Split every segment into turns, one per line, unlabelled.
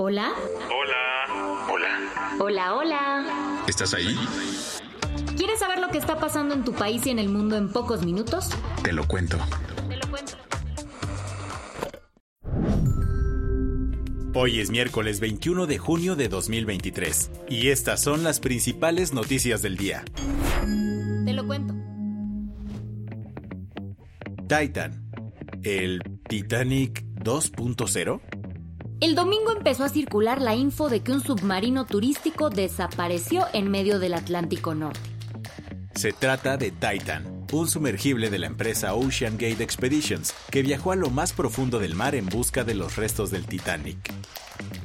Hola.
Hola. Hola.
Hola, hola.
¿Estás ahí?
¿Quieres saber lo que está pasando en tu país y en el mundo en pocos minutos?
Te lo cuento.
Te lo cuento.
Hoy es miércoles 21 de junio de 2023 y estas son las principales noticias del día.
Te lo cuento.
Titan. ¿El Titanic 2.0?
El domingo empezó a circular la info de que un submarino turístico desapareció en medio del Atlántico Norte.
Se trata de Titan, un sumergible de la empresa Ocean Gate Expeditions, que viajó a lo más profundo del mar en busca de los restos del Titanic.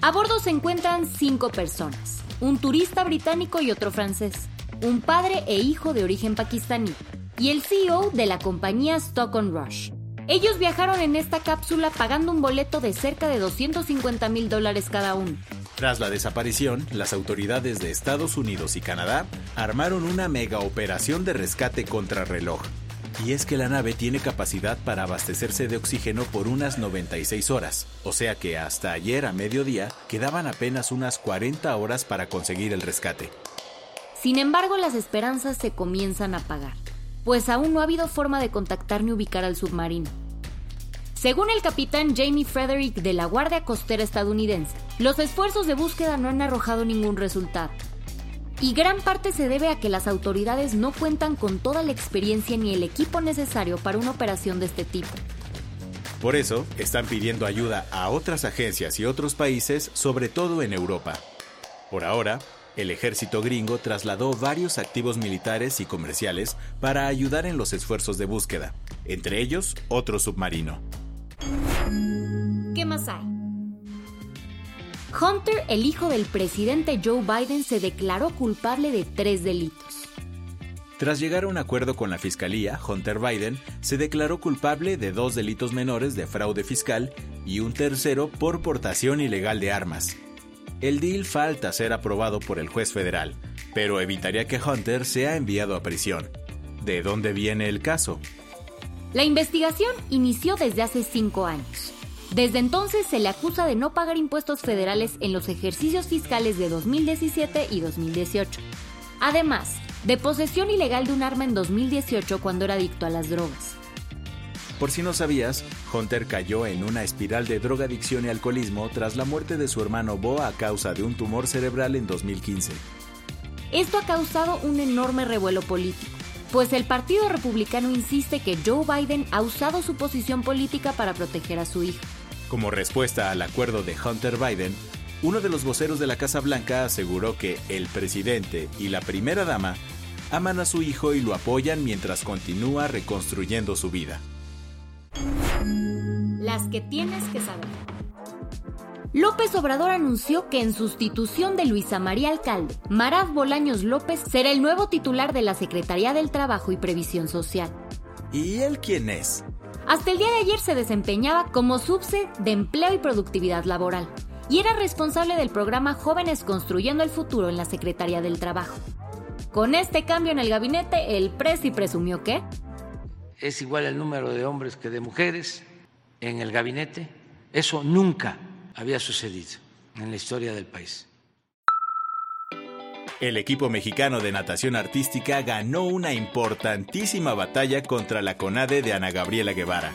A bordo se encuentran cinco personas, un turista británico y otro francés, un padre e hijo de origen pakistaní, y el CEO de la compañía Stock on Rush. Ellos viajaron en esta cápsula pagando un boleto de cerca de 250 mil dólares cada uno.
Tras la desaparición, las autoridades de Estados Unidos y Canadá armaron una mega operación de rescate contrarreloj. Y es que la nave tiene capacidad para abastecerse de oxígeno por unas 96 horas, o sea que hasta ayer a mediodía quedaban apenas unas 40 horas para conseguir el rescate.
Sin embargo, las esperanzas se comienzan a apagar, pues aún no ha habido forma de contactar ni ubicar al submarino. Según el capitán Jamie Frederick de la Guardia Costera estadounidense, los esfuerzos de búsqueda no han arrojado ningún resultado. Y gran parte se debe a que las autoridades no cuentan con toda la experiencia ni el equipo necesario para una operación de este tipo.
Por eso, están pidiendo ayuda a otras agencias y otros países, sobre todo en Europa. Por ahora, el ejército gringo trasladó varios activos militares y comerciales para ayudar en los esfuerzos de búsqueda, entre ellos otro submarino.
¿Qué más hay? Hunter, el hijo del presidente Joe Biden, se declaró culpable de tres delitos.
Tras llegar a un acuerdo con la fiscalía, Hunter Biden se declaró culpable de dos delitos menores de fraude fiscal y un tercero por portación ilegal de armas. El deal falta ser aprobado por el juez federal, pero evitaría que Hunter sea enviado a prisión. ¿De dónde viene el caso?
La investigación inició desde hace cinco años. Desde entonces se le acusa de no pagar impuestos federales en los ejercicios fiscales de 2017 y 2018. Además, de posesión ilegal de un arma en 2018 cuando era adicto a las drogas.
Por si no sabías, Hunter cayó en una espiral de drogadicción y alcoholismo tras la muerte de su hermano Bo a causa de un tumor cerebral en 2015.
Esto ha causado un enorme revuelo político, pues el Partido Republicano insiste que Joe Biden ha usado su posición política para proteger a su hijo.
Como respuesta al acuerdo de Hunter Biden, uno de los voceros de la Casa Blanca aseguró que el presidente y la primera dama aman a su hijo y lo apoyan mientras continúa reconstruyendo su vida.
Las que tienes que saber. López Obrador anunció que en sustitución de Luisa María Alcalde, Marad Bolaños López será el nuevo titular de la Secretaría del Trabajo y Previsión Social.
¿Y él quién es?
Hasta el día de ayer se desempeñaba como subse de Empleo y Productividad Laboral y era responsable del programa Jóvenes Construyendo el Futuro en la Secretaría del Trabajo. Con este cambio en el gabinete, el presi presumió que
es igual el número de hombres que de mujeres en el gabinete. Eso nunca había sucedido en la historia del país.
El equipo mexicano de natación artística ganó una importantísima batalla contra la CONADE de Ana Gabriela Guevara.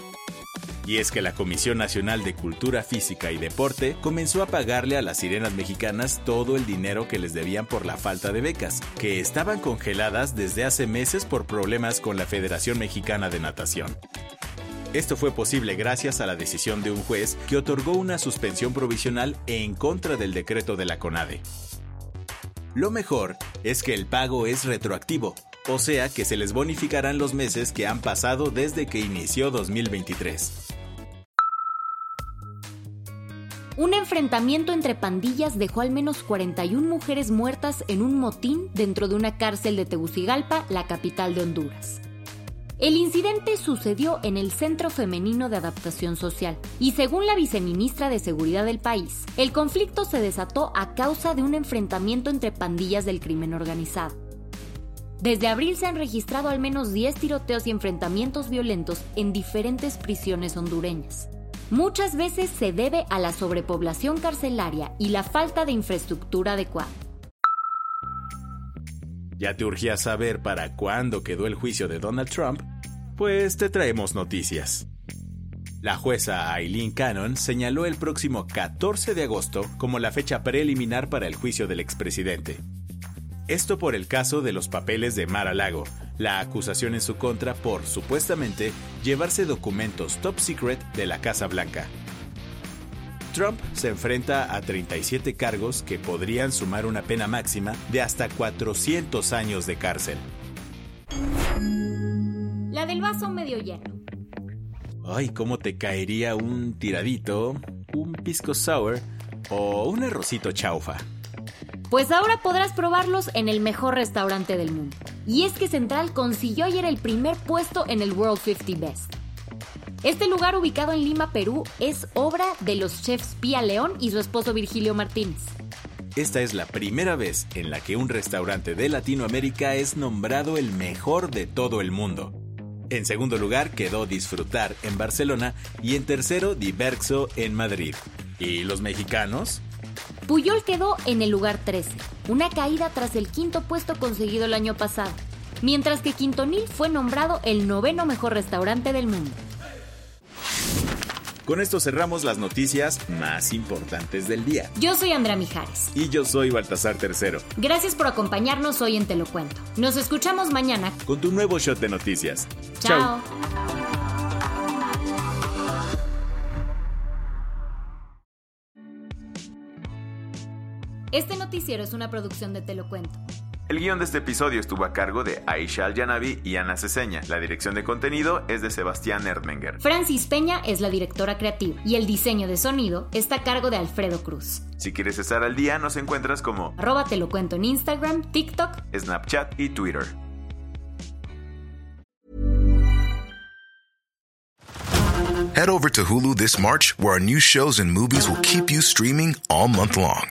Y es que la Comisión Nacional de Cultura Física y Deporte comenzó a pagarle a las sirenas mexicanas todo el dinero que les debían por la falta de becas, que estaban congeladas desde hace meses por problemas con la Federación Mexicana de Natación. Esto fue posible gracias a la decisión de un juez que otorgó una suspensión provisional en contra del decreto de la CONADE. Lo mejor es que el pago es retroactivo, o sea que se les bonificarán los meses que han pasado desde que inició 2023.
Un enfrentamiento entre pandillas dejó al menos 41 mujeres muertas en un motín dentro de una cárcel de Tegucigalpa, la capital de Honduras. El incidente sucedió en el Centro Femenino de Adaptación Social y según la viceministra de Seguridad del país, el conflicto se desató a causa de un enfrentamiento entre pandillas del crimen organizado. Desde abril se han registrado al menos 10 tiroteos y enfrentamientos violentos en diferentes prisiones hondureñas. Muchas veces se debe a la sobrepoblación carcelaria y la falta de infraestructura adecuada.
¿Ya te urgía saber para cuándo quedó el juicio de Donald Trump? Pues te traemos noticias. La jueza Eileen Cannon señaló el próximo 14 de agosto como la fecha preliminar para el juicio del expresidente. Esto por el caso de los papeles de Mar a Lago, la acusación en su contra por, supuestamente, llevarse documentos top secret de la Casa Blanca. Trump se enfrenta a 37 cargos que podrían sumar una pena máxima de hasta 400 años de cárcel.
La del vaso medio lleno.
Ay, cómo te caería un tiradito, un pisco sour o un arrocito chaufa.
Pues ahora podrás probarlos en el mejor restaurante del mundo. Y es que Central consiguió ayer el primer puesto en el World 50 Best. Este lugar ubicado en Lima, Perú, es obra de los chefs Pía León y su esposo Virgilio Martínez.
Esta es la primera vez en la que un restaurante de Latinoamérica es nombrado el mejor de todo el mundo. En segundo lugar quedó Disfrutar en Barcelona y en tercero Diverso en Madrid. ¿Y los mexicanos?
Puyol quedó en el lugar 13, una caída tras el quinto puesto conseguido el año pasado, mientras que Quintonil fue nombrado el noveno mejor restaurante del mundo.
Con esto cerramos las noticias más importantes del día.
Yo soy Andrea Mijares.
Y yo soy Baltasar Tercero.
Gracias por acompañarnos hoy en Te lo Cuento. Nos escuchamos mañana
con tu nuevo shot de noticias.
Chao. Este noticiero es una producción de Te lo Cuento.
El guion de este episodio estuvo a cargo de Aisha Al-Yanabi y Ana Ceseña. La dirección de contenido es de Sebastián Erdmenger.
Francis Peña es la directora creativa y el diseño de sonido está a cargo de Alfredo Cruz.
Si quieres estar al día, nos encuentras como
arroba te lo cuento en Instagram, TikTok,
Snapchat y Twitter.
Head over to Hulu this March, where our new shows and movies will keep you streaming all month long.